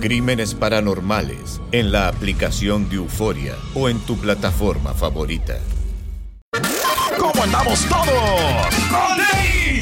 Crímenes Paranormales en la aplicación de Euforia o en tu plataforma favorita. ¿Cómo andamos todos?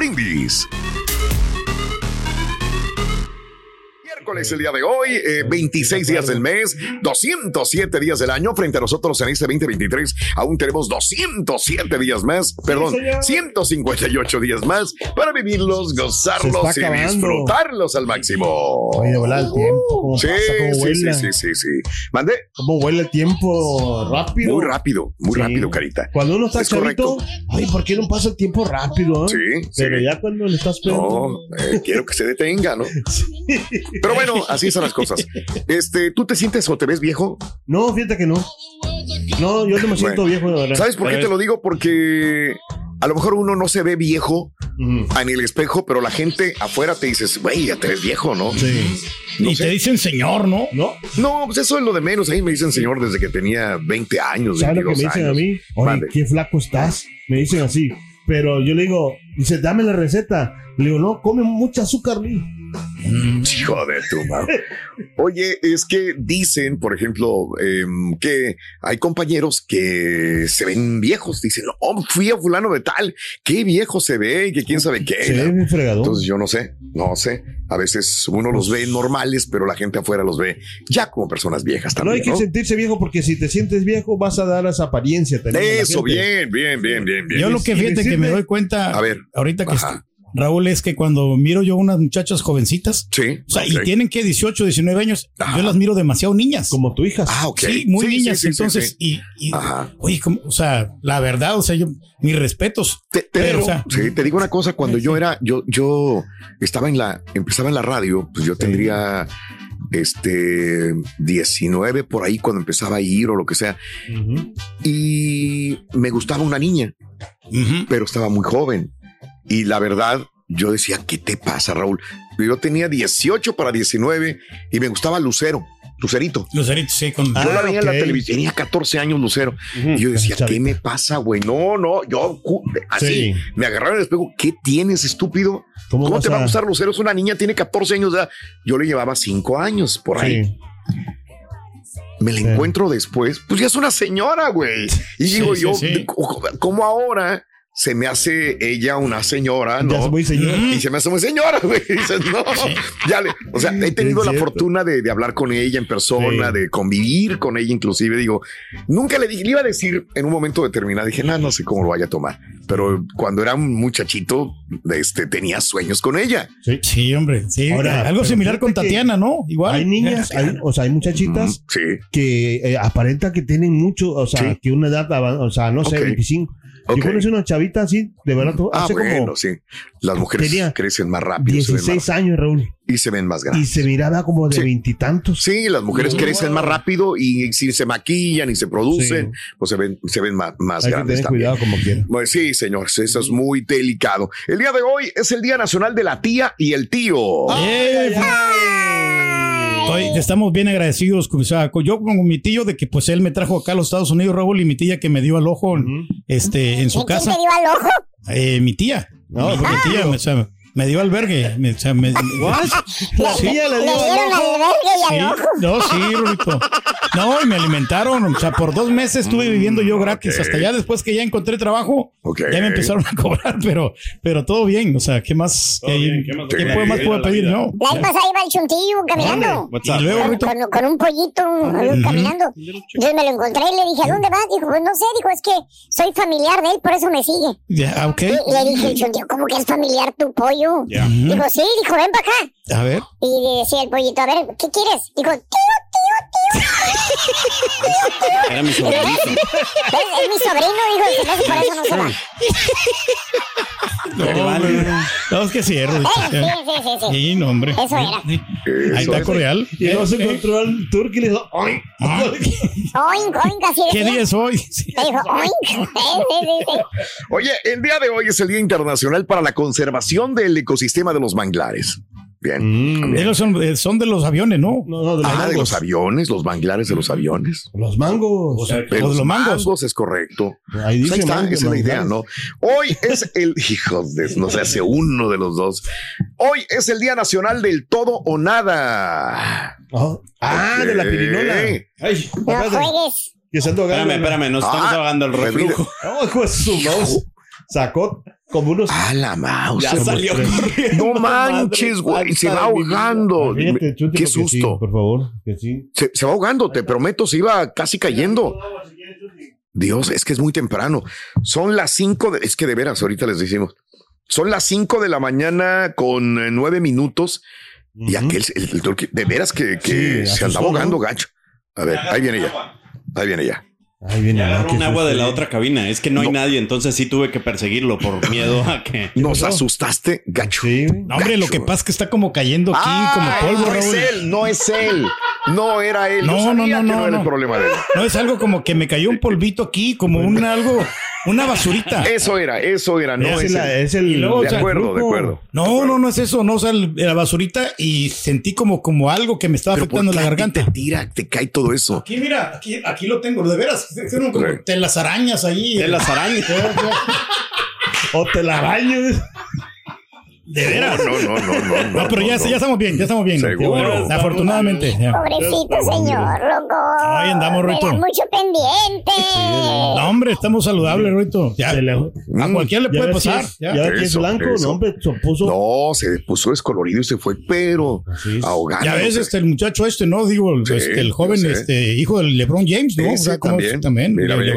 Brindis. Miércoles el día de hoy, eh, 26 días del mes, 207 días del año. Frente a nosotros en este 2023 aún tenemos 207 días más, perdón, 158 días más para vivirlos, gozarlos y acabando. disfrutarlos al máximo. Oye, vuela el tiempo. ¿Cómo Sí, pasa? ¿Cómo sí, sí, sí, sí, sí. Mande. ¿Cómo vuela el tiempo rápido? Muy rápido, muy Sí. rápido, Carita. Cuando uno está Es ay, ¿por qué no pasa el tiempo rápido? eh? Sí, Pero sí. ya cuando le estás pegando. No, eh, quiero que se detenga, ¿no? Pero bueno, así son las cosas. Este, ¿tú te sientes o te ves viejo? No, fíjate que no. No, yo no me siento Bueno, viejo, de verdad. ¿Sabes por qué te lo digo? Porque a lo mejor uno no se ve viejo en el espejo, pero la gente afuera te dices, güey, ya te ves viejo, ¿no? Sí. No y sé. te dicen señor, ¿no? ¿No? No, pues eso es lo de menos. Ahí me dicen señor desde que tenía 20 años, ¿Sabes lo que 22 me dicen años. a mí? Oye, qué flaco estás. Me dicen así. Pero yo le digo, dice, dame la receta. Le digo, no, come mucha azúcar, Lee. Hijo de tu madre. Oye, es que dicen, por ejemplo, em, que hay compañeros que se ven viejos. Dicen, no, fui a fulano de tal, qué viejo se ve y que quién sabe qué. Se ve bien fregado. Entonces yo no sé, no sé. A veces uno los ve normales, pero la gente afuera los ve ya como personas viejas no hay que ¿no? sentirse viejo porque si te sientes viejo vas a dar esa apariencia. también a la Eso, gente. bien, bien, bien, bien, bien. Yo lo que fíjate que me doy cuenta A ver, ahorita que ajá. Raúl es que cuando miro yo unas muchachas jovencitas, Sí. o sea, y tienen que 18, 19 años, Ajá. yo las miro demasiado niñas. Como tu hija. Ah, ok. Sí, muy Sí, niñas. sí, sí, sí, entonces, sí. y, y Ajá. oye, ¿cómo? o sea, la verdad, o sea, yo, mis respetos. Te, te Pero, digo, o sea, sí, te digo una cosa, cuando yo era, yo, yo estaba en la, empezaba en la radio, pues yo tendría este 19 por ahí cuando empezaba a ir o lo que sea, y me gustaba una niña, pero estaba muy joven. Y la verdad, yo decía, ¿qué te pasa, Raúl? Yo tenía 18 para 19 y me gustaba Lucero, Lucerito. Lucerito, sí, con. Ah, Yo la veía en la televisión, tenía 14 años Lucero. Y yo decía. ¿qué me pasa, güey? No, no, yo así Sí. me agarraron el espejo. ¿Qué tienes, estúpido? ¿Cómo, ¿Cómo, vas te va a gustar Lucero? Es una niña, tiene 14 años. ya. Yo le llevaba 5 años por ahí. Sí. Me la Sí. encuentro después. Pues ya es una señora, güey. Y Sí, digo sí, yo, sí. ¿cómo ahora se me hace ella una señora, ¿no? Ya es muy señora. Y se me hace muy señora, güey. Dices, no, ya le, o sea, he tenido la fortuna de, de hablar con ella en persona, Sí. de convivir con ella, inclusive. Digo, nunca le, di- le iba a decir en un momento determinado, dije, no, no sé cómo lo vaya a tomar. Pero cuando era un muchachito, este, tenía sueños con ella. Sí, hombre. Sí. Ahora, Algo similar con Tatiana, ¿no? Igual. Hay niñas, hay, o sea, hay muchachitas Sí. que eh, aparenta que tienen mucho, o sea, Sí. que una edad, o sea, no sé, Ok. 25. Ok. Yo conocí una chavita así, de verdad, Ah, hace bueno, como sí. Las mujeres Tenía crecen más rápido se ven 16 más- años, Raúl. y se ven más Y grandes. se miraba como de veintitantos. Sí, las mujeres crecen más rápido y si se maquillan y se producen, Sí. pues se ven, se ven más, más Hay que grandes tener también. cuidado como quiera. Pues sí, señores, eso es muy delicado. El día de hoy es el Día Nacional de la Tía y el Tío. Eh, estoy- estamos bien agradecidos yo con mi tío de que pues él me trajo acá a los Estados Unidos, Raúl, y mi tía que me dio al ojo este, en su ¿Y quién casa. te dio al ojo? Eh, mi tía. No, mi, porque- tía, o sea, me dio albergue. Me, o sea, me- La Sí. le Le dio dieron albergue y Sí, al ojo. no, sí, Rulito. No, y me alimentaron. O sea, por dos meses estuve viviendo yo gratis. Hasta ya después que ya encontré trabajo, ya me empezaron a cobrar, pero, pero todo bien. O sea, ¿qué más? ¿Qué, bien, ¿qué más ¿qué puede puedo- más pedir puedo la yo? La vez pasada iba el chuntillo caminando. Y luego, Con, Rulito, con- con un pollito caminando. Entonces me lo encontré y le dije, ¿a dónde vas? Dijo, pues no sé, dijo, es que soy familiar de él, por eso me sigue. ya, ah, ok. Y le dije, el chuntillo, ¿cómo que es familiar tu pollo? Ya. Dijo, sí, dijo, ven para acá. A ver. Y decía el pollito, a ver, ¿qué quieres? Dijo, tío. Era mi sobrinito. Es, mi sobrino, y hace por eso no se va. No, hombre, no, es que sí. Eh, sí, sí, sí, sí. Sí, no, hombre. Eso era. Ahí está es. Correal. Y no se Eh, eh. encontró al turco y le dijo, ¡ay! Ah, Oink, oink, así ¿Qué día es hoy? Dijo, oink. Oye, el día de hoy es el Día Internacional para la Conservación del Ecosistema de los Manglares. Bien. Mm. Ellos son, eh, son de los aviones, ¿no? No, no, de los Ah, de los aviones, los manglares de los aviones. Los mangos. De de los mangos. es correcto. Ahí Pues dice ahí está, mango, esa es la idea. ¿no? Hoy es el, hijos de, no se hace uno de los dos. Hoy es el Día Nacional del Todo o Nada. Oh. Ah, de la pirinola. Ay, No juegues. Espérame, espérame, nos estamos Ah, ahogando el reflujo. No, hijo de su mouse. Sacó como unos. Ah, la mouse. Ya salió corriendo. No manches, güey, se va ahogando. Qué sí, susto. por favor, que sí. Se, se va ahogando, te prometo, se iba casi cayendo. Dios, es que es muy temprano. Son las cinco, de- es que de veras, ahorita les decimos. Son las cinco de la mañana con eh, nueve minutos y aquel, el, de veras que, que Sí, se anda asustó, ahogando ¿no? gacho. A ver, ahí viene ella. Ahí viene ella. Ahí viene. Agarró ¿no? un agua de la otra cabina. Es que no, hay nadie, entonces sí tuve que perseguirlo por miedo a que. Nos asustaste, gacho. Sí. No, hombre, lo que pasa es que está como cayendo aquí, Ah, como polvo, no es Raúl. él, no es él. No era él. No, Yo sabía no, no, que no, era el no. problema de él. No, es algo como que me cayó un polvito aquí, como un algo, una basurita. Eso era, eso era, no es, es, la- él. es el. Luego, De o sea, acuerdo, de acuerdo. No, no, no es eso, no, o sea, el- la basurita y sentí como, como algo que me estaba Pero ¿por afectando qué la garganta. Te tira, te cae todo eso. Aquí, mira, aquí, aquí lo tengo, de veras, de las arañas ahí. De las arañas. O te la baño. De veras. No, no, no, no, no. No, pero ya, no. ya estamos bien, ya estamos bien. Seguro. Afortunadamente. ya. Pobrecito señor, loco. Ahí andamos, Rito. mucho pendiente. No, hombre, estamos saludables, Ruito. Ya, Se le- a cualquiera le puede pasar. es- ya. Que es Eso, blanco, eso. no, hombre, se puso. No, se puso descolorido y se fue, pero ahogando. Ya ves, este, el muchacho este, ¿no? Digo, Sí, este, el joven, este, hijo del LeBron James, ¿no? Ese ¿cómo es? también. también Mira, le.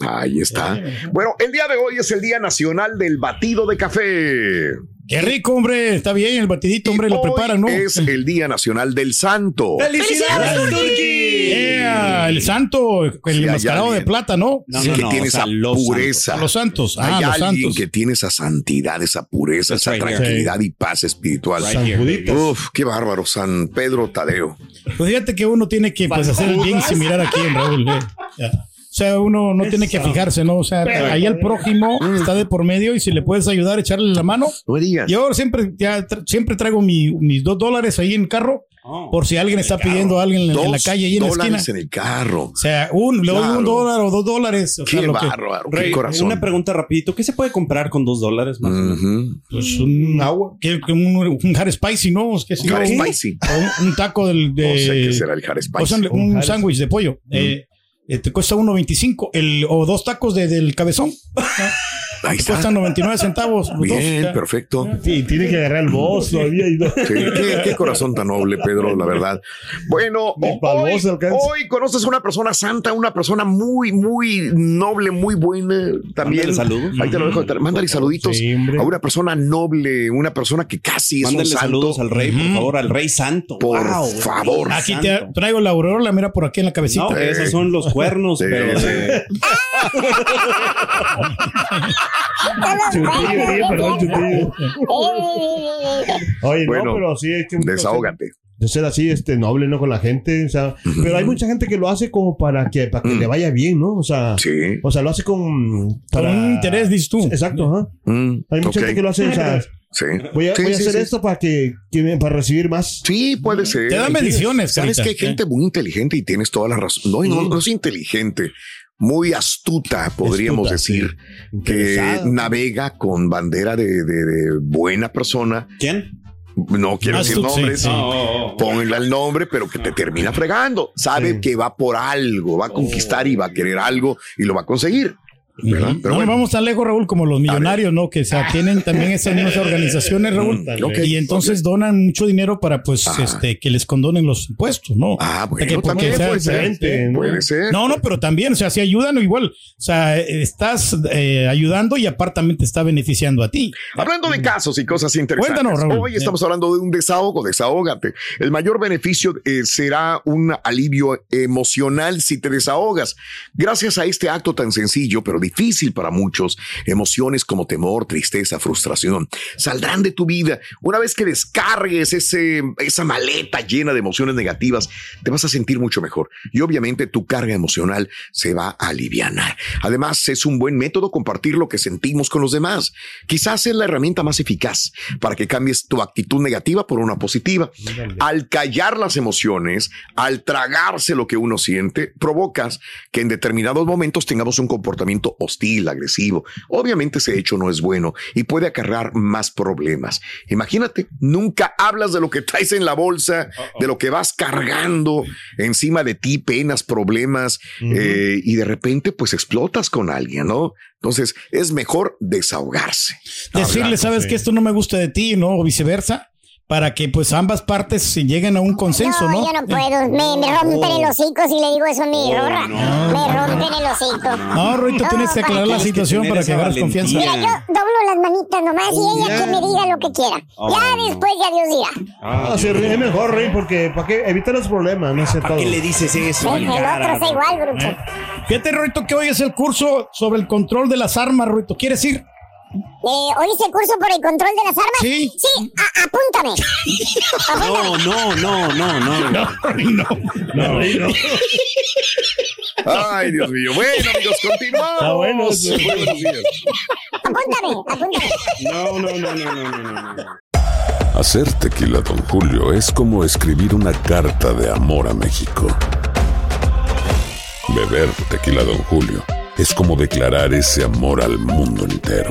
Ahí está. Bueno, el día de hoy es el Día Nacional del Batido de Café. Qué rico, hombre. Está bien, el batidito, hombre, lo Hoy preparan, ¿no? Es el Día Nacional del Santo. ¡Felicidades, Turki! Yeah, el santo, el hay enmascarado de plata, ¿no? No, Sí, no, que no, tiene o sea, esa los pureza. Los santos. Hay Ah, los alguien santos. que tiene esa santidad, esa pureza, That's esa right here. tranquilidad y paz espiritual. Right. Uf, qué bárbaro, San Pedro Tadeo. Pues fíjate que uno tiene que pues, hacer el bien sin mirar aquí en Raúl. eh. Ya. O sea, uno no tiene que fijarse, ¿no? O sea, ahí el prójimo está de por medio y si le puedes ayudar, echarle la mano. Yo siempre, ya, tra- siempre traigo mi- mis dos dólares ahí en el carro Oh. por si alguien está pidiendo a alguien en, en la calle ahí en la esquina. dólares en el carro. O sea, un, le doy Claro. un dólar o dos dólares. O sea, Qué lo que, qué Rey, corazón. una pregunta rapidito. ¿Qué se puede comprar con dos dólares más? pues un agua, que un, un spicy, ¿no? Es que si Hot no, spicy. o un, un taco del, de, No sé qué será el hot spicy. o sea, un Un sándwich de pollo. Eh, te cuesta 1.25 el o dos tacos de, del cabezón. Ahí está. Cuestan 99 centavos. dos, Bien, perfecto. Sí, tiene que agarrar el voz todavía. Y no. Sí, qué, qué corazón tan noble, Pedro, la verdad. Bueno, hoy, hoy conoces una persona santa, una persona muy, muy noble, muy buena. También. Mándale saludos. Ahí te lo dejo. Mándale saluditos Sí, a una persona noble, una persona que casi es Mándale un santo. saludos al rey, por favor, al rey santo. Por Wow, favor. Aquí te traigo la aureola, mira por aquí en la cabecita. No, esos son los cuernos, Sí, pero sí. Chutillo, tío, perdón, chutillo. Oye, Bueno, no, pero sí es que Desahógate. de ser así, este, noble, ¿no? Con la gente, o sea, pero hay mucha gente que lo hace como para que, para que le vaya bien, ¿no? O sea. Sí. o sea, lo hace con... Con para- un interés, dices tú. Exacto, ajá. Mm, Hay mucha ok. gente que lo hace, o sea, Sí. voy a, Sí, voy a sí, hacer sí. esto para que, que- para recibir más. Sí, puede ser. Te dan bendiciones. Sabes Carita. que hay gente muy inteligente y tienes toda la razón. No, no, no es inteligente, muy astuta, podríamos Astuta, decir, sí. que navega con bandera de, de- de buena persona. ¿Quién? No quiero decir Astuto, sí, nombres. sí. Ponle el nombre, pero que te termina fregando. Sabe Sí. que va por algo, va a conquistar y va a querer algo y lo va a conseguir. ¿Verdad? Pero no bueno. vamos tan lejos, Raúl, como los millonarios, ¿no? Que o sea, tienen también esas mismas organizaciones, Raúl. Mm, y entonces donan mucho dinero para, pues, este, que les condonen los impuestos, ¿no? Ah, O que bueno, porque también sea puede ser. diferente, ¿no? Puede ser. No, no, pero también, o sea, si ayudan igual. O sea, eh, estás eh, ayudando y aparte también te está beneficiando a ti. Hablando de casos y cosas interesantes, Cuéntanos, Raúl. hoy estamos hablando de un desahogo, desahógate. El mayor beneficio eh, será un alivio emocional si te desahogas. Gracias a este acto tan sencillo, pero difícil para muchos, emociones como temor, tristeza, frustración, saldrán de tu vida. Una vez que descargues ese, esa maleta llena de emociones negativas, te vas a sentir mucho mejor. Y obviamente tu carga emocional se va a aliviar. Además, es un buen método compartir lo que sentimos con los demás. Quizás es la herramienta más eficaz para que cambies tu actitud negativa por una positiva. Al callar las emociones, al tragarse lo que uno siente, provocas que en determinados momentos tengamos un comportamiento hostil, agresivo. Obviamente ese hecho no es bueno y puede acarrear más problemas. Imagínate, nunca hablas de lo que traes en la bolsa, de lo que vas cargando encima de ti, penas, problemas, eh, y de repente pues explotas con alguien, ¿no? Entonces es mejor desahogarse. Decirle, Hablar, sabes sí. que esto no me gusta de ti, ¿no? O viceversa, para que pues ambas partes se lleguen a un consenso, No, ¿no? yo no puedo. Me, me rompen el hocico si le digo eso a mi rorra. Me rompen el hocico. No, Roy, tú tienes que aclarar la que situación para que agarres confianza. Mira, yo doblo las manitas nomás y ella Ya. que me diga lo que quiera. Oh, ya no. después ya Dios dirá. Ah, sí, es mejor, Rey, porque para qué evitar los problemas, no sé todo. ¿Para qué le dices eso? El, el otro está igual, bruto. Fíjate, Roito, que hoy es el curso sobre el control de las armas, Roito. ¿Quieres ir? Eh, ¿Oíste el curso por el control de las armas? Sí. Sí, a- apúntame. No, no, no, no, no. No, Rey, no. Ay, Dios mío. Bueno, amigos, continuamos. Está bueno eso. Muy buenos días. Apúntame, apúntame. No, no, no, no, no, no, no, no. Hacer tequila, Don Julio, es como escribir una carta de amor a México. Beber tequila, Don Julio, es como declarar ese amor al mundo entero.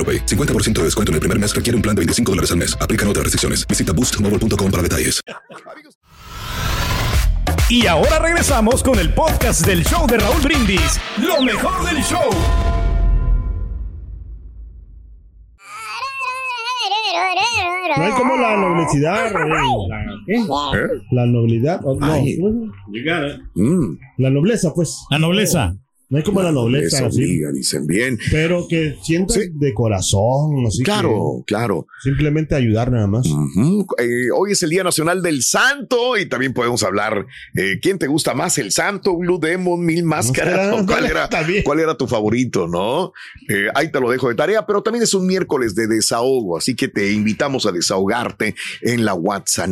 AroPay. 50% de descuento en el primer mes requiere un plan de 25 dólares al mes. Aplican otras restricciones. Visita boostmobile.com para detalles. Y ahora regresamos con el podcast del show de Raúl Brindis. Lo mejor del show. No hay como la nobleza, Rey. La, ¿qué? ¿Eh? La noblidad. oh, it. Mm. La nobleza, pues. La nobleza. No hay como la nobleza, Les así. obliga, dicen bien. Pero que sientas de corazón, así Claro, que claro. Simplemente ayudar nada más. Eh, hoy es el Día Nacional del Santo y también podemos hablar. eh, ¿Quién te gusta más? ¿El Santo, Blue Demon, Mil Máscaras? ¿O ¿Cuál era, ¿Cuál era tu favorito, no? Eh, ahí te lo dejo de tarea, pero también es un miércoles de desahogo, así que te invitamos a desahogarte en la WhatsApp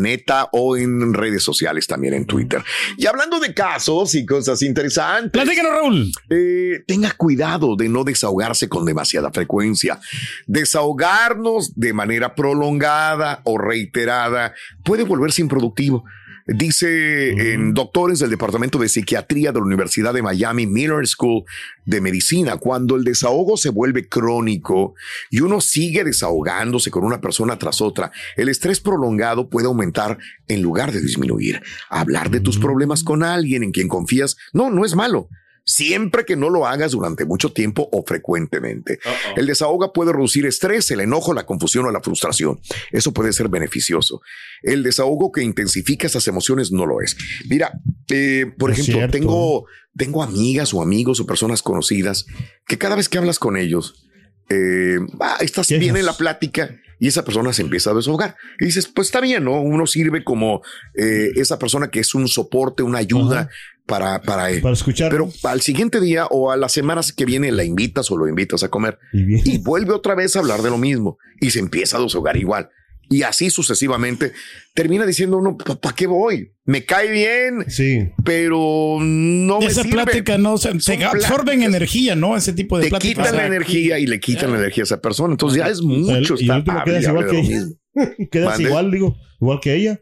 o en redes sociales, también en Twitter. Y hablando de casos y cosas interesantes. Platícanos, Raúl. Eh, tenga cuidado de no desahogarse con demasiada frecuencia. Desahogarnos de manera prolongada o reiterada puede volverse improductivo. Dice en doctores del Departamento de Psiquiatría de la Universidad de Miami Miller School de Medicina, cuando el desahogo se vuelve crónico y uno sigue desahogándose con una persona tras otra, el estrés prolongado puede aumentar en lugar de disminuir. Hablar de tus problemas con alguien en quien confías, no, no es malo siempre que no lo hagas durante mucho tiempo o frecuentemente. El desahogo puede reducir estrés, el enojo, la confusión o la frustración. Eso puede ser beneficioso. El desahogo que intensifica esas emociones no lo es. Mira, eh, por Es ejemplo, cierto. tengo, tengo amigas o amigos o personas conocidas que cada vez que hablas con ellos, eh, ah, estás bien en la plática y esa persona se empieza a desahogar. Y dices, pues está bien, ¿no? Uno sirve como eh, esa persona que es un soporte, una ayuda para, para, Para escuchar. Pero al siguiente día o a las semanas que viene la invitas o lo invitas a comer y, vuelve otra vez a hablar de lo mismo y se empieza a desahogar igual. Y así sucesivamente termina diciendo uno, ¿para qué voy? Me cae bien, sí. pero no me Esa sirve. plática no se, absorben energía, ¿no? Ese tipo de te pláticas. quitan la energía y le quitan la energía a esa persona. Entonces ya es mucho Y estar quedas igual que Quedas Mande. igual, digo, igual que ella.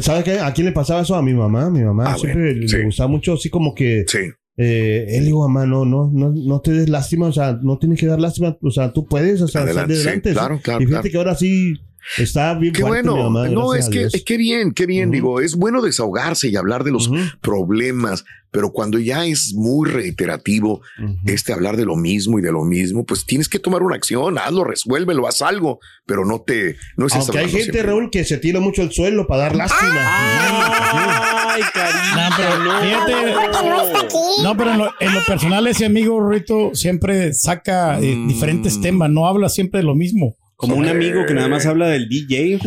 ¿Sabes qué? ¿A quién le pasaba eso? A mi mamá. Mi mamá Ah, siempre bueno, le sí. gustaba mucho así como que. Sí. Eh, él dijo, mamá, no, no, no, no te des lástima, o sea, no tienes que dar lástima, o sea, tú puedes, o sea, Adelante, salir sí, adelante. claro, claro, Y fíjate claro. que ahora sí está bien Qué fuerte mi bueno. mamá, no, es que, es que bien, qué bien. Digo, es bueno desahogarse y hablar de los problemas, pero cuando ya es muy reiterativo este hablar de lo mismo y de lo mismo, pues tienes que tomar una acción, hazlo, resuélvelo, haz algo, pero no te, no es Aunque hay gente, Raúl, que se tira mucho el suelo para dar lástima. Ay, No, pero fíjate. No, pero en lo, en lo personal, ese amigo Rito siempre saca eh, diferentes temas, no habla siempre de lo mismo. Como un amigo que nada más habla del DJ.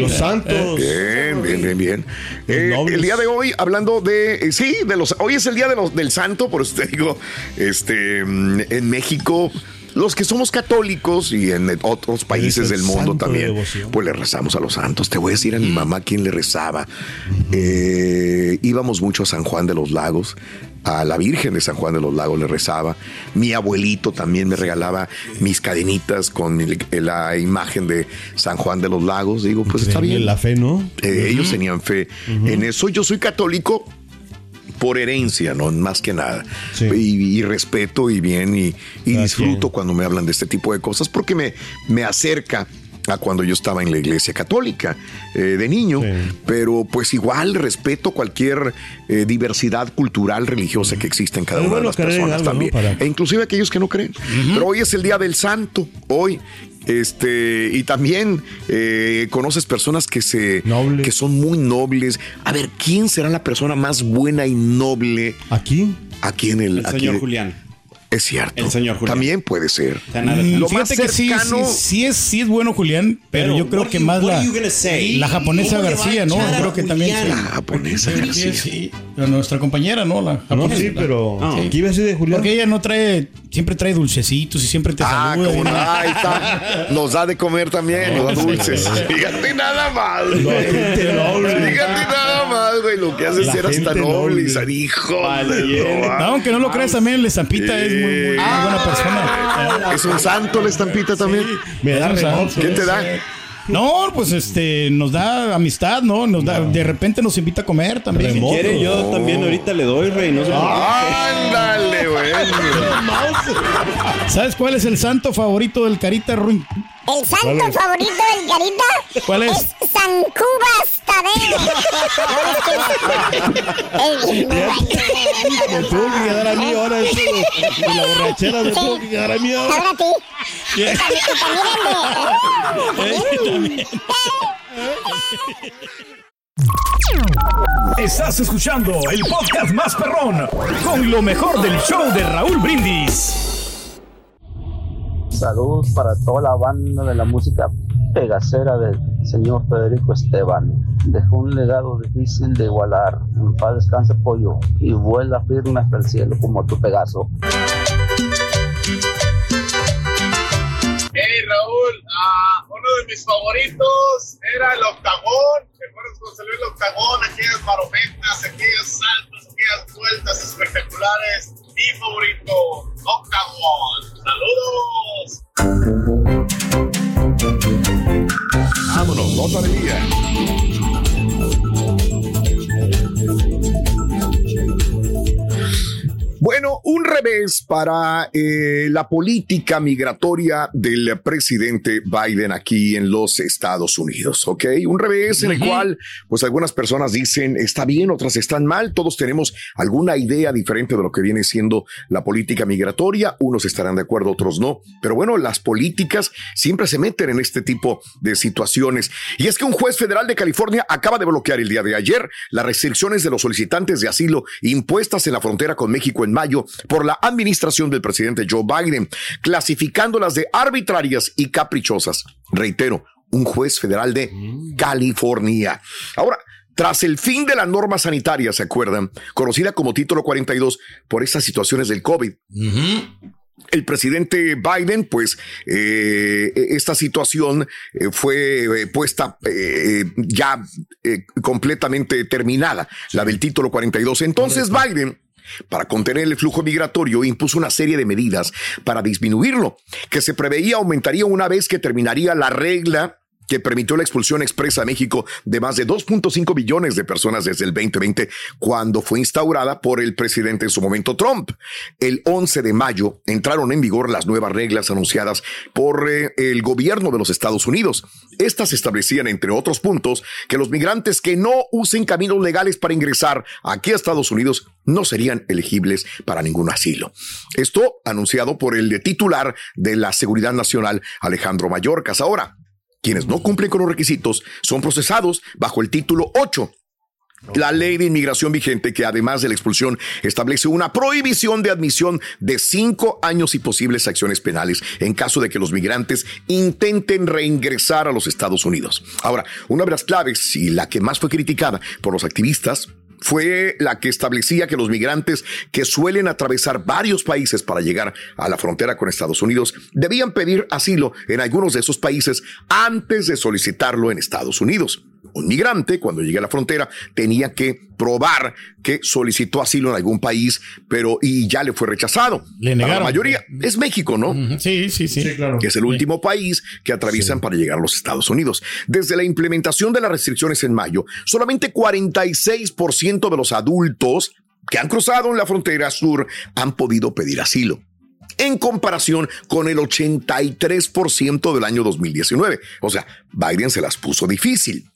Los santos. Bien, bien, bien, bien. Eh, el día de hoy, hablando de, eh, sí, de los, hoy es el día de los, del santo, por eso te digo, este, mm, en México, los que somos católicos y en otros países el del mundo de también, pues le rezamos a los santos. Te voy a decir a mi mamá quién le rezaba. Eh, íbamos mucho a San Juan de los Lagos. A la Virgen de San Juan de los Lagos le rezaba. Mi abuelito también me regalaba mis cadenitas con el- la imagen de San Juan de los Lagos. Digo, pues está bien. La fe, ¿no? Eh, Ellos tenían fe en eso. Yo soy católico por herencia, no más que nada. Y, y respeto y bien y, y disfruto cuando me hablan de este tipo de cosas porque me, me acerca a cuando yo estaba en la iglesia católica eh, de niño, pero pues igual respeto cualquier eh, diversidad cultural religiosa que exista en cada una de las personas algo, ¿no? también, Para- e inclusive aquellos que no creen. Pero hoy es el día del santo, hoy. Este, y también eh, conoces personas que se que son muy nobles. A ver, ¿quién será la persona más buena y noble? ¿Aquí? Aquí en el, El aquí señor Julián. Es cierto. El señor Julián. También puede ser. Mm, Lo más Fíjate que sí, cercano. sí, sí es, sí es bueno Julián, pero, Pero, yo creo que you- más la, la japonesa ¿Cómo le va a García, ¿no? a Creo que también. La japonesa Sí, García. sí, pero nuestra compañera, ¿no? La japonesa. sí, pero- Sí. ¿Qué iba a decir de Julián? Porque ella no trae, siempre trae dulcecitos y siempre te Ah, saluda. no. Ahí está. Nos da de comer también, nos da dulces. Fíjate nada más. Fíjate nada más, güey. Lo que hace La ser hasta noble. noble. ser hijo. No, aunque no lo creas también, el estampita es muy, muy, muy buena persona. Es un santo la estampita también. Me da Es remorso. ¿Quién te da? No, pues este, nos da amistad, ¿no? Nos da, de repente nos invita a comer también. Si quiere, yo también ahorita le doy, rey. No sé. Ándale, güey. ¿Sabes cuál es el santo favorito del Carita Ruin? El santo ¿Cuál es? favorito del Carita ¿Cuál es? San Cubas Tadeo. Es. Me tuvo que quedar a mí ahora eso de, la borrachera, me tuvo que quedar a mí ahora. Ahora. Y también Eh, también. Estás escuchando el podcast más perrón con lo mejor del show de Raúl Brindis. Saludos para toda la banda de la música pegacera del señor Federico Esteban. Dejó un legado difícil de igualar. En paz descanse pollo y vuela firme hasta el cielo como tu Pegaso. Hey Raúl, ah, uno de mis favoritos era el octagón. ¿Te acuerdas cuando salió el octagón? Aquellas marometas, aquellos saltos, vueltas espectaculares. Mi favorito, octagón. ¡Saludos! Vámonos, de día. Bueno, un revés para eh, la política migratoria del presidente Biden aquí en los Estados Unidos, ¿ok? Un revés en el cual, pues algunas personas dicen está bien, otras están mal, todos tenemos alguna idea diferente de lo que viene siendo la política migratoria, unos estarán de acuerdo, otros no, pero bueno, las políticas siempre se meten en este tipo de situaciones. Y es que un juez federal de California acaba de bloquear el día de ayer las restricciones de los solicitantes de asilo impuestas en la frontera con México en mayo por la administración del presidente Joe Biden, clasificándolas de arbitrarias y caprichosas. Reitero, un juez federal de California. Ahora, tras el fin de la norma sanitaria, ¿se acuerdan? Conocida como Título 42 por estas situaciones del COVID. El presidente Biden, pues eh, esta situación eh, fue eh, puesta ya completamente terminada, la del título 42. Entonces Biden para contener el flujo migratorio, impuso una serie de medidas para disminuirlo, que se preveía aumentaría una vez que terminaría la regla que permitió la expulsión expresa a México de más de 2.5 millones de personas desde el 2020, cuando fue instaurada por el presidente en su momento Trump. El 11 de mayo entraron en vigor las nuevas reglas anunciadas por eh, el gobierno de los Estados Unidos. Estas establecían, entre otros puntos, que los migrantes que no usen caminos legales para ingresar aquí a Estados Unidos no serían elegibles para ningún asilo. Esto anunciado por el titular de la Seguridad Nacional, Alejandro Mayorkas. Ahora, quienes no cumplen con los requisitos son procesados bajo el título 8. La ley de inmigración vigente, que además de la expulsión, establece una prohibición de admisión de cinco años y posibles acciones penales en caso de que los migrantes intenten reingresar a los Estados Unidos. Ahora, una de las claves y la que más fue criticada por los activistas fue la que establecía que los migrantes que suelen atravesar varios países para llegar a la frontera con Estados Unidos debían pedir asilo en algunos de esos países antes de solicitarlo en Estados Unidos. Un migrante, cuando llegue a la frontera, tenía que probar que solicitó asilo en algún país, pero y ya le fue rechazado. Le negaron. La mayoría es México, ¿no? Sí, sí, sí. Que es el último país que atraviesan para llegar a los Estados Unidos. Desde la implementación de las restricciones en mayo, solamente 46% de los adultos que han cruzado en la frontera sur han podido pedir asilo. En comparación con el 83% del año 2019. O sea, Biden se las puso difícil.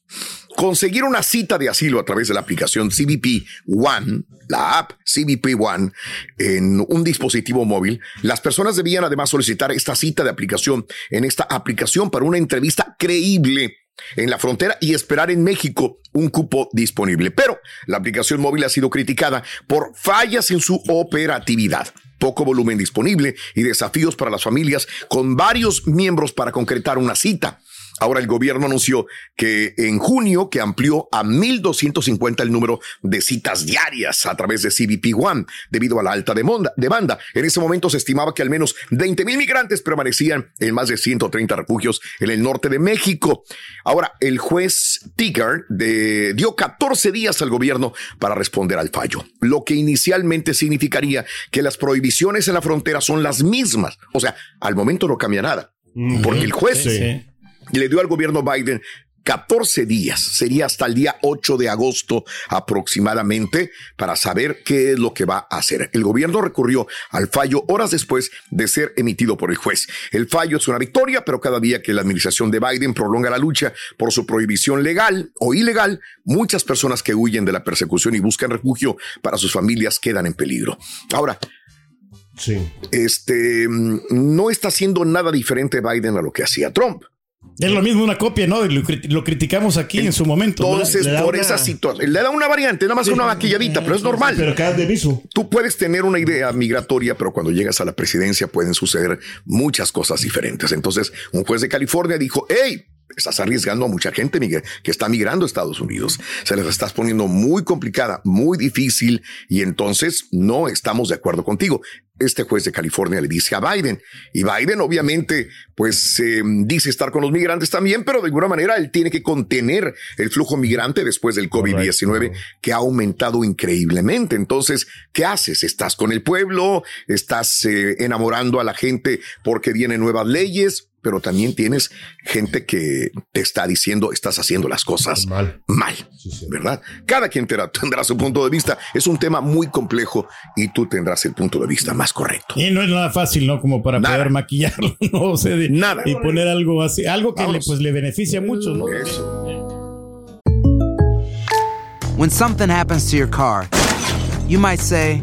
Conseguir una cita de asilo a través de la aplicación CBP One, la app CBP One, en un dispositivo móvil, las personas debían además solicitar esta cita de aplicación en esta aplicación para una entrevista creíble en la frontera y esperar en México un cupo disponible. Pero la aplicación móvil ha sido criticada por fallas en su operatividad poco volumen disponible y desafíos para las familias con varios miembros para concretar una cita. Ahora el gobierno anunció que en junio que amplió a 1.250 el número de citas diarias a través de CBP One debido a la alta demanda. En ese momento se estimaba que al menos 20 mil migrantes permanecían en más de 130 refugios en el norte de México. Ahora el juez Tiger de, dio 14 días al gobierno para responder al fallo, lo que inicialmente significaría que las prohibiciones en la frontera son las mismas. O sea, al momento no cambia nada, porque el juez Sí, sí. Le dio al gobierno Biden 14 días, sería hasta el día 8 de agosto aproximadamente, para saber qué es lo que va a hacer. El gobierno recurrió al fallo horas después de ser emitido por el juez. El fallo es una victoria, pero cada día que la administración de Biden prolonga la lucha por su prohibición legal o ilegal, muchas personas que huyen de la persecución y buscan refugio para sus familias quedan en peligro. Ahora, este mm, no está haciendo nada diferente Biden a lo que hacía Trump. Es lo mismo una copia, ¿no? Lo, lo criticamos aquí en su momento. Entonces, por una- esa situación, le da una variante, nada más una maquilladita, pero es normal. Pero cada de viso. Tú puedes tener una idea migratoria, pero cuando llegas a la presidencia pueden suceder muchas cosas diferentes. Entonces, un juez de California dijo, hey, estás arriesgando a mucha gente Miguel, que está migrando a Estados Unidos. Se les estás poniendo muy complicada, muy difícil, y entonces no estamos de acuerdo contigo. Este juez de California le dice a Biden, y Biden obviamente pues eh, dice estar con los migrantes también, pero de alguna manera él tiene que contener el flujo migrante después del COVID-19 que ha aumentado increíblemente. Entonces, ¿qué haces? ¿Estás con el pueblo? ¿Estás eh, enamorando a la gente porque vienen nuevas leyes? Pero también tienes gente que te está diciendo estás haciendo las cosas mal, ¿verdad? Cada quien tendrá, tendrá su punto de vista. Es un tema muy complejo y tú tendrás el punto de vista más correcto. Y no es nada fácil, ¿no? Como para poder maquillarlo, ¿no? O sea, de- Nada. Y poner algo así, algo que le, pues, le beneficia mucho, ¿no? When something happens to your car, you might say,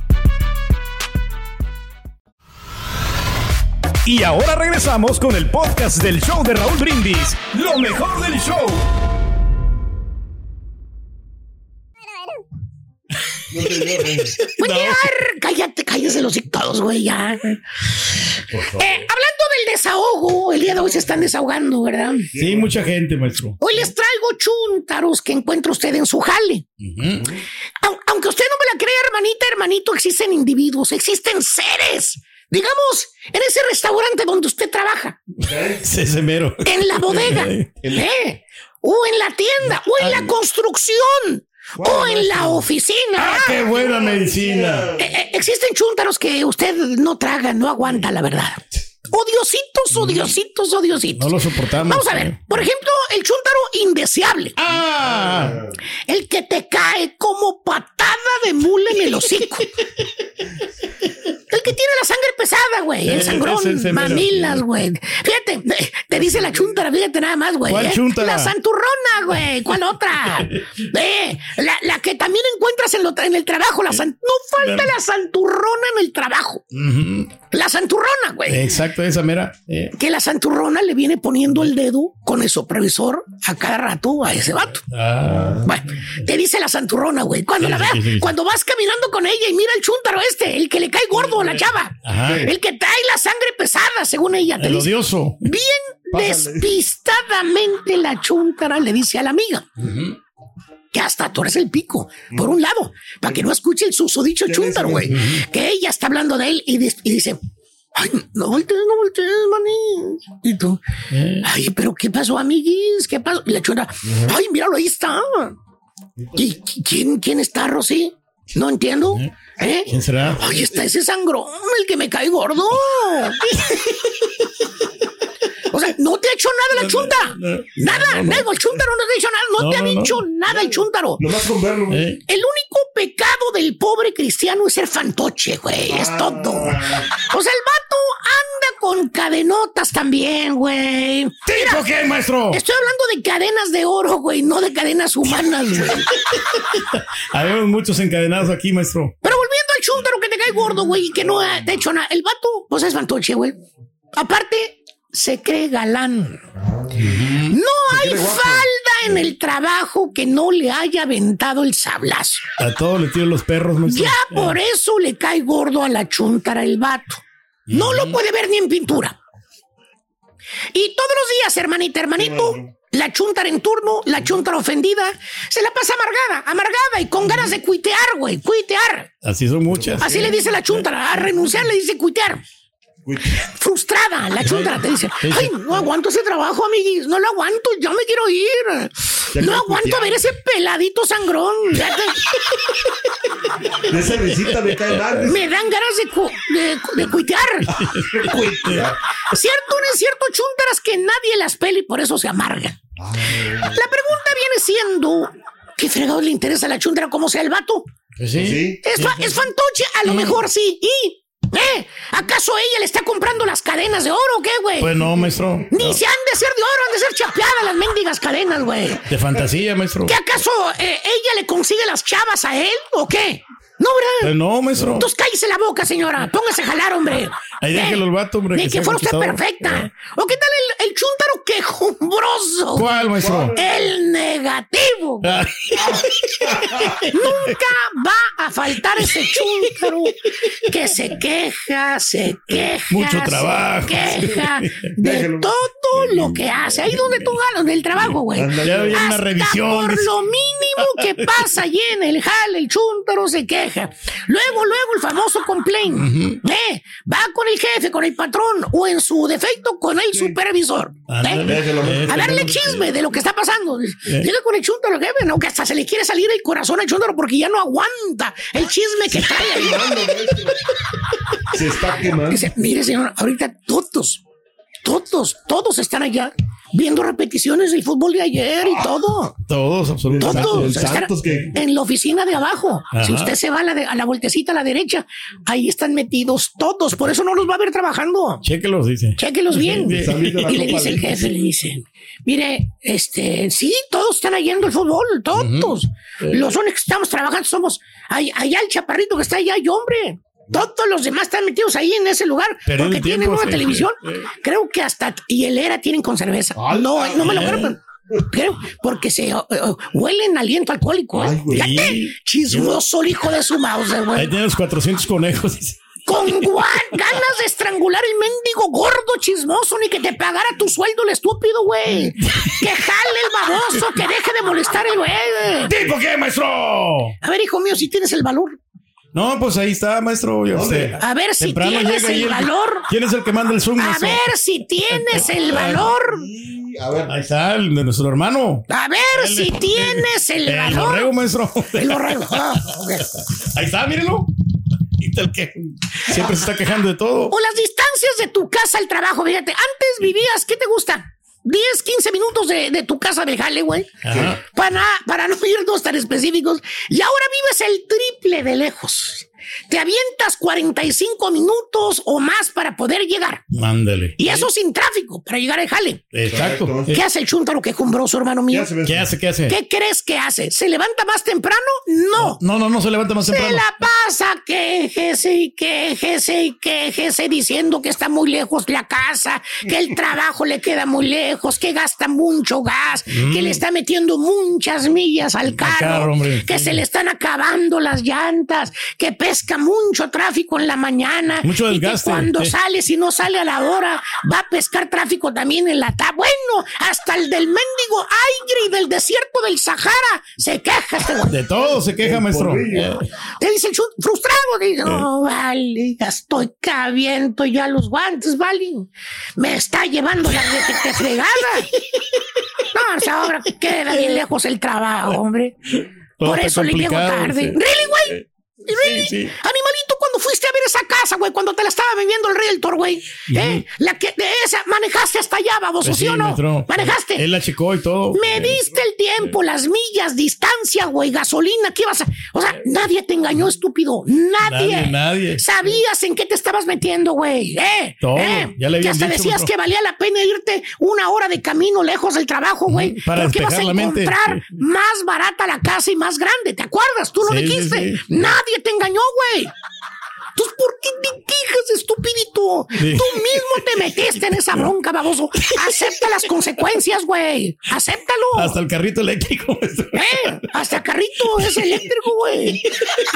Y ahora regresamos con el podcast del show de Raúl Brindis. Lo mejor del show. Pues ya, cállate, cállese los todos, güey, ya. Eh, hablando del desahogo, el día de hoy se están desahogando, ¿verdad? Sí, mucha gente, maestro. Hoy les traigo chuntaros que encuentra usted en su jale. Au- Aunque usted no me la crea, hermanita, hermanito, existen individuos, existen seres. Digamos, en ese restaurante donde usted trabaja, Sí, ese mero. en la bodega, ¿eh? o en la tienda, o en la construcción, o en la oficina. ¡Ah, qué buena medicina! Eh, eh, existen chúntaros que usted no traga, no aguanta, la verdad. Odiositos, odiositos, odiositos. No lo soportamos. Vamos a ver, por ejemplo, el chúntaro indeseable. Ah. El que te cae como patada de mula en el hocico. El que tiene la sangre pesada, güey. El sangrón, mamilas, güey. Fíjate, eh, te dice la chuntara, fíjate nada más, güey. ¿Cuál eh. chúntara? La santurrona, güey. ¿Cuál otra? Eh, la, la que también encuentras en, lo en el trabajo. La san- no falta la santurrona en el trabajo. La santurrona, güey. Exacto, esa mera. eh. Que la santurrona le viene poniendo el dedo con el supervisor a cada rato a ese vato. Ah. Bueno, te dice la santurrona, güey. Cuando Sí, la veas, sí, sí. cuando vas caminando con ella y mira el chúntaro este, el que le cae gordo a la chava, Ajá. el que trae la sangre pesada, según ella. Te El dice. odioso. Bien Pásale. despistadamente la chúntara le dice a la amiga. Que hasta tú eres el pico, por un lado, para que no escuche el susodicho chúntaro, güey. Que ella está hablando de él y dice, ay, no voltees, no voltees, maní. Y tú, ay, pero ¿qué pasó, amiguis? ¿Qué pasó? Y la chúntara, ay, míralo, ahí está. ¿Y qui- quién, quién está, Rosy? No entiendo. ¿Eh? ¿Quién será? Ay, está ese sangrón, el que me cae gordo. O sea, no te ha hecho nada la chunta. Nada, nada, el chúntaro no te ha dicho nada. No, No, te ha no, no. dicho nada el chúntaro. Nomás con verlo. Eh. El único pecado del pobre cristiano es ser fantoche, güey. Es todo. O sea, el vato anda con cadenotas también, güey. ¿Tipo qué, maestro? Estoy hablando de cadenas de oro, güey, no de cadenas humanas, güey. Habemos muchos encadenados aquí, maestro. Pero volviendo al chúntaro que te cae gordo, güey, y que no ha te ha hecho nada. El vato, pues es fantoche, güey. Aparte, se cree galán. No hay falda en el trabajo que no le haya aventado el sablazo. A todos le tiro los perros. Ya por eso le cae gordo a la chuntara el vato. No lo puede ver ni en pintura. Y todos los días, hermanita, hermanito, la chuntara en turno, la chuntara ofendida, se la pasa amargada, amargada y con ganas de cuitear, güey, cuitear. Así son muchas. Así le dice la chuntara, a renunciar le dice cuitear. Frustrada, la chuntara te dice, ay, no aguanto ese trabajo, amiguis, no lo aguanto, ya me quiero ir. No aguanto ver ese peladito sangrón. De esa risita me cae mal. me dan ganas de, cu- de, de cuitear. Cierto o no es cierto, chuntaras, que nadie las pela y por eso se amargan. La pregunta viene siendo, ¿qué fregado le interesa a la chuntara como sea el vato? sí. ¿Es, fa- es fantoche? A lo mejor sí. ¿Y? ¿Eh? ¿Acaso ella le está comprando las cadenas de oro o qué, güey? Pues no, maestro. Ni se han de ser de oro, han de ser chapeadas las mendigas cadenas, güey. De fantasía, maestro. ¿Qué acaso eh, ella le consigue las chavas a él o qué? No, ¿verdad? Pues no, maestro. Entonces cállese la boca, señora. Póngase a jalar, hombre. Ahí déjelo el vato, hombre. Ni que fuera usted perfecta. ¿O qué tal el, el chúntaro quejumbroso? ¿Cuál, maestro? El negativo. Ah. Nunca va a faltar ese chúntaro que se queja, se queja. Mucho se trabajo. queja de Déjelo. Todo lo que hace. Ahí donde tú ganas del trabajo, güey. Hasta revisión, Por dice. lo mínimo que pasa allí en el jale, el chúntaro se queja. Luego, luego el famoso complaint. ¿Eh? Va con el jefe, con el patrón o en su defecto con el supervisor. ¿eh? A darle chisme de lo que está pasando. Llega con el chúntaro, jefe, no, que hasta se le quiere salir el corazón al chúntaro porque ya no aguanta el chisme que trae ahí. Se está quemando. Dice, mire, señor, ahorita todos, todos, todos están allá viendo repeticiones del fútbol de ayer y todo. Todos, absolutamente. Todos. El Están Santos que- En la oficina de abajo. Ajá. Si usted se va a la, de- a la vueltecita a la derecha, ahí están metidos todos. Por eso no los va a ver trabajando. Chéquelos, dice. Chéquelos bien. Sí, sí. Y le dice el jefe, le dice, mire, este, sí, todos están yendo al fútbol, todos. Los únicos que estamos trabajando somos, ahí- allá el chaparrito que está allá, y hombre. Todos los demás están metidos ahí en ese lugar porque tienen una televisión. sí. Creo que hasta y el era tienen con cerveza. No, no me lo creo. pero- Creo, porque se eh, eh, huelen aliento alcohólico. ¿eh? Ay. Fíjate, chismoso el hijo de su mouse, Ahí güey. tiene los 400 conejos. Con ganas de estrangular el mendigo gordo chismoso, ni que te pagara tu sueldo el estúpido, güey. Que jale el baboso, que deje de molestar el güey. ¿Tipo qué, maestro? A ver, hijo mío, si tienes el valor. No, pues ahí está, maestro. Ya usted. A ver si Temprano tienes el valor. ¿Quién es el que manda el Zoom? A maestro? ver si tienes el valor. A ver. Ahí está, el de nuestro hermano. A ver si tienes el El valor. borrego, maestro. El borrego. Ah, ok. Ahí está, mírenlo. Que siempre se está quejando de todo. O las distancias de tu casa al trabajo, fíjate. Antes vivías, ¿qué te gusta? 10, 15 minutos de, de tu casa de jale, güey. Para, para no irnos tan específicos. Y ahora vives el triple de lejos. Te avientas 45 minutos o más para poder llegar. Mándale. Y eso sin tráfico, para llegar al jale. Exacto. ¿Qué hace el chúntaro quejumbroso, hermano mío? ¿Qué hace, ¿Qué hace? ¿Qué hace? ¿Qué crees que hace? ¿Se levanta más temprano? No. No, no, no se levanta más Se temprano. la pasa quejese y quejese y quejese diciendo que está muy lejos la casa, que el trabajo le queda muy lejos, que gasta mucho gas, que le está metiendo muchas millas al carro, carro, hombre. que se le están acabando las llantas, que pesca mucho tráfico en la mañana Mucho y que desgaste, cuando sí. sale, si no sale a la hora, va a pescar tráfico también en la tarde. Bueno, hasta el del mendigo aire y del desierto del Sahara se queja este güey. De todo se queja, maestro. porrillo. Eh, Te dice el frustrado, dice, no, vale, ya estoy cabiendo ya los guantes, vale. Me está llevando la te fregada. No, o sea, ahora queda bien lejos el trabajo, hombre. todo Por eso le llego tarde. sí. ¿Really, güey? ¿Really? sí. Animalito, cuando fuiste a ver esa casa, güey, cuando te la estaba viviendo el realtor, güey. ¿eh? La que de esa manejaste hasta allá, baboso, Pues ¿sí o no? ¿Manejaste? Él la checó y todo. Me diste el tiempo, las millas, distancia, güey, gasolina, ¿qué ibas a...? O sea, nadie te engañó, estúpido. Nadie. Nadie, nadie. Sabías en qué te estabas metiendo, güey. ¿Eh? Todo. ¿Eh? Ya le Que hasta dicho, decías que valía la pena irte una hora de camino lejos del trabajo, güey. para porque ibas a mente. encontrar más barata la casa y más grande. ¿Te acuerdas? Tú lo Sí, sí, dijiste. sí. Nadie te engañó, güey. Entonces, ¿por qué te quejas, estupidito? Sí. Tú mismo te metiste en esa bronca, baboso. Acepta las consecuencias, güey. Acéptalo. Hasta el carrito eléctrico. Eh, hasta carrito es eléctrico, güey.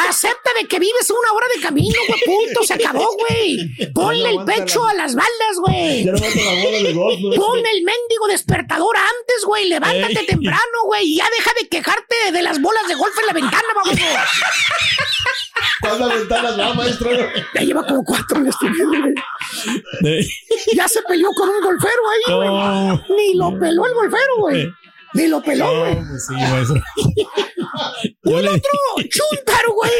Acepta de que vives una hora de camino, güey. Punto, se acabó, güey. Ponle el pecho a las balas, güey. Ya no aguanta la bola de golf, ¿no? Pon el mendigo despertador antes, güey. Levántate Ey. temprano, güey. Y ya deja de quejarte de las bolas de golf en la ventana, vamos. ¿Cuántas ventanas va, maestro? Ya lleva como cuatro en este video, güey. Ya se peleó con un golfero ahí, güey. No. Ni lo peló el golfero, güey. Ni lo peló, güey. sí, Un le- otro chúntaro, güey.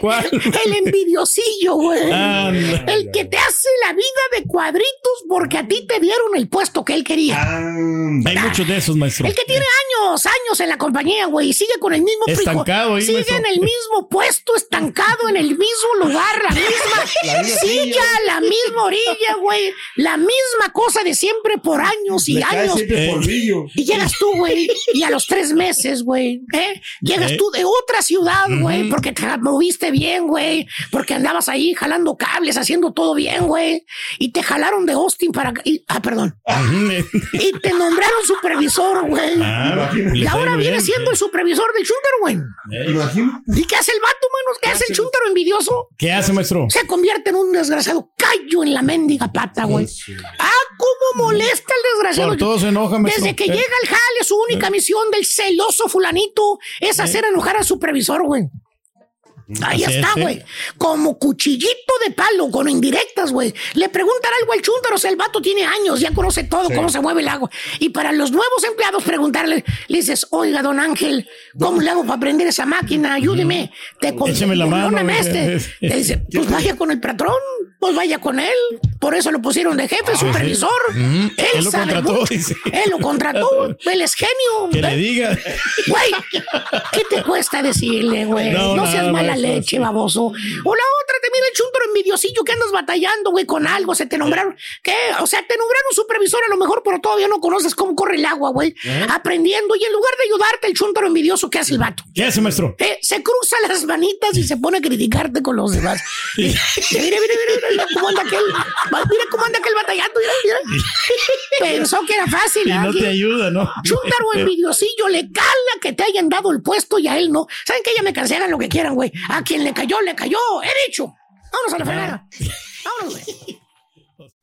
¿Cuál? El envidiosillo, güey. El que te hace la vida de cuadritos porque a ti te dieron el puesto que él quería. Hay muchos de esos, maestro. El que tiene años, años en la compañía, güey, y sigue con el mismo Estancado ahí, Sigue maestro. en el mismo puesto, estancado en el mismo lugar, la misma La misma silla, la misma orilla, güey. La misma cosa de siempre por años y Le cae años. siempre Eh. polvillo. Y llegas tú, güey, y a los tres meses, güey, ¿eh? Llegas Eh. tú de otra ciudad, güey, porque te moviste bien, güey, porque andabas ahí jalando cables, haciendo todo bien, güey, y te jalaron de Austin para... y- ah, perdón. Y te nombraron supervisor, güey. Ah, y ahora viene bien, siendo el supervisor del chúntaro, güey. ¿Y qué hace el vato, manos? ¿Qué hace el chúntaro envidioso? ¿Qué hace, maestro? Se convierte en un desgraciado callo en la mendiga pata, güey. Ah, cómo molesta el desgraciado. Por todo se enoja, maestro. Desde que Eh. llega el jale, su única misión del celoso fulanito es hacer enojar al supervisor, güey. Ahí está, es, güey. Como cuchillito de palo, con indirectas, güey. Le preguntan algo al chúntaro, o sea, el vato tiene años, ya conoce todo, cómo se mueve el agua. Y para los nuevos empleados preguntarle, le dices, oiga, don Ángel, ¿cómo le hago para prender esa máquina? Ayúdeme. Te Écheme la no mano, meste. Le dice, pues vaya con el patrón, pues vaya con él. Por eso lo pusieron de jefe, supervisor. Ujú. Él, Él lo sabe contrató, dice. Él lo contrató. Él es genio. Que le diga. Güey, ¿qué te cuesta decirle, güey? No, No, seas nada, mala leche, baboso. O la otra, te mira el chuntaro envidiosillo que andas batallando, güey, con algo, se te nombraron. ¿Qué? O sea, te nombraron supervisor a lo mejor, pero todavía no conoces cómo corre el agua, güey. Aprendiendo. Y en lugar de ayudarte, el chuntaro envidioso, ¿qué hace el vato? ¿Qué hace, maestro? Eh, se cruza las manitas y se pone a criticarte con los demás. Mira, mira cómo anda aquel. Mira cómo anda aquel batallando. Mira, mira. Pensó que era fácil. Y no ¿ah? te ayuda, ¿no? Chúntaro envidiosillo, le cala que te hayan dado el puesto y a él no. ¿Saben que Ya me cansé, hagan lo que quieran, güey. A quien le cayó, le cayó. He dicho. Vámonos a la fregada. Vámonos, güey.